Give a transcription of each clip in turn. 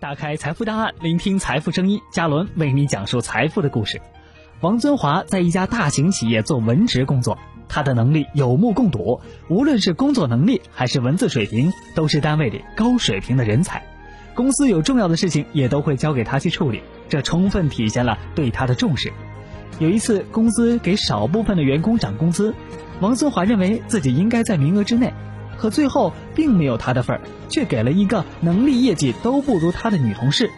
打开财富档案，聆听财富声音。嘉伦为你讲述财富的故事。王尊华在一家大型企业做文职工作，他的能力有目共睹，无论是工作能力还是文字水平，都是单位里高水平的人才。公司有重要的事情也都会交给他去处理，这充分体现了对他的重视。有一次，公司给少部分的员工涨工资，王尊华认为自己应该在名额之内。可最后并没有他的份儿，却给了一个能力业绩都不如他的女同事。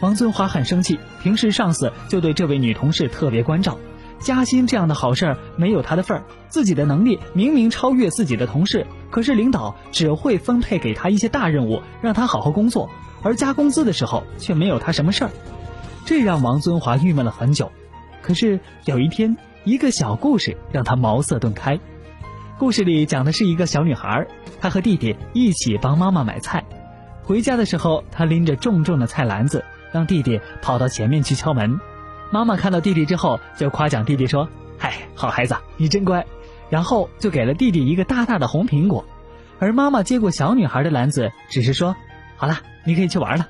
王尊华很生气，平时上司就对这位女同事特别关照，加薪这样的好事儿没有他的份儿。自己的能力明明超越自己的同事，可是领导只会分配给他一些大任务，让他好好工作，而加工资的时候却没有他什么事儿。这让王尊华郁闷了很久。可是有一天，一个小故事让他茅塞顿开。故事里讲的是一个小女孩，她和弟弟一起帮妈妈买菜。回家的时候，她拎着重重的菜篮子，让弟弟跑到前面去敲门。妈妈看到弟弟之后，就夸奖弟弟说：“嗨，好孩子，你真乖。”然后就给了弟弟一个大大的红苹果。而妈妈接过小女孩的篮子，只是说：“好了，你可以去玩了。”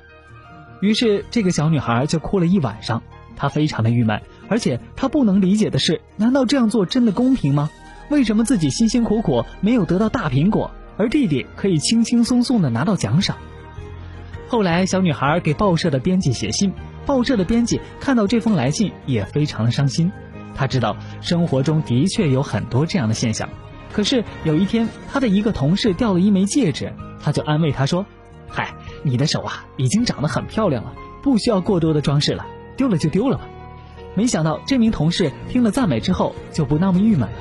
于是这个小女孩就哭了一晚上。她非常的郁闷，而且她不能理解的是，难道这样做真的公平吗？为什么自己辛辛苦苦没有得到大苹果，而弟弟可以轻轻松松的拿到奖赏？后来，小女孩给报社的编辑写信，报社的编辑看到这封来信也非常的伤心。他知道生活中的确有很多这样的现象，可是有一天，他的一个同事掉了一枚戒指，他就安慰他说：“嗨，你的手啊已经长得很漂亮了，不需要过多的装饰了，丢了就丢了吧。”没想到这名同事听了赞美之后就不那么郁闷了。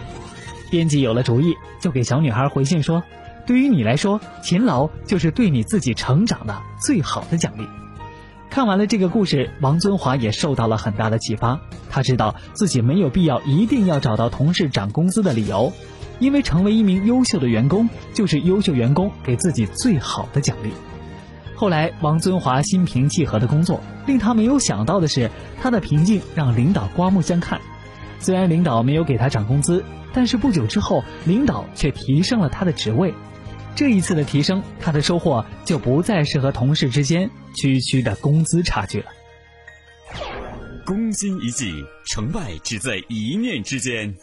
编辑有了主意，就给小女孩回信说：“对于你来说，勤劳就是对你自己成长的最好的奖励。”看完了这个故事，王尊华也受到了很大的启发。他知道自己没有必要一定要找到同事涨工资的理由，因为成为一名优秀的员工，就是优秀员工给自己最好的奖励。后来，王尊华心平气和的工作，令他没有想到的是，他的平静让领导刮目相看。虽然领导没有给他涨工资。但是不久之后，领导却提升了他的职位。这一次的提升，他的收获就不再是和同事之间区区的工资差距了。攻心一计，成败只在一念之间。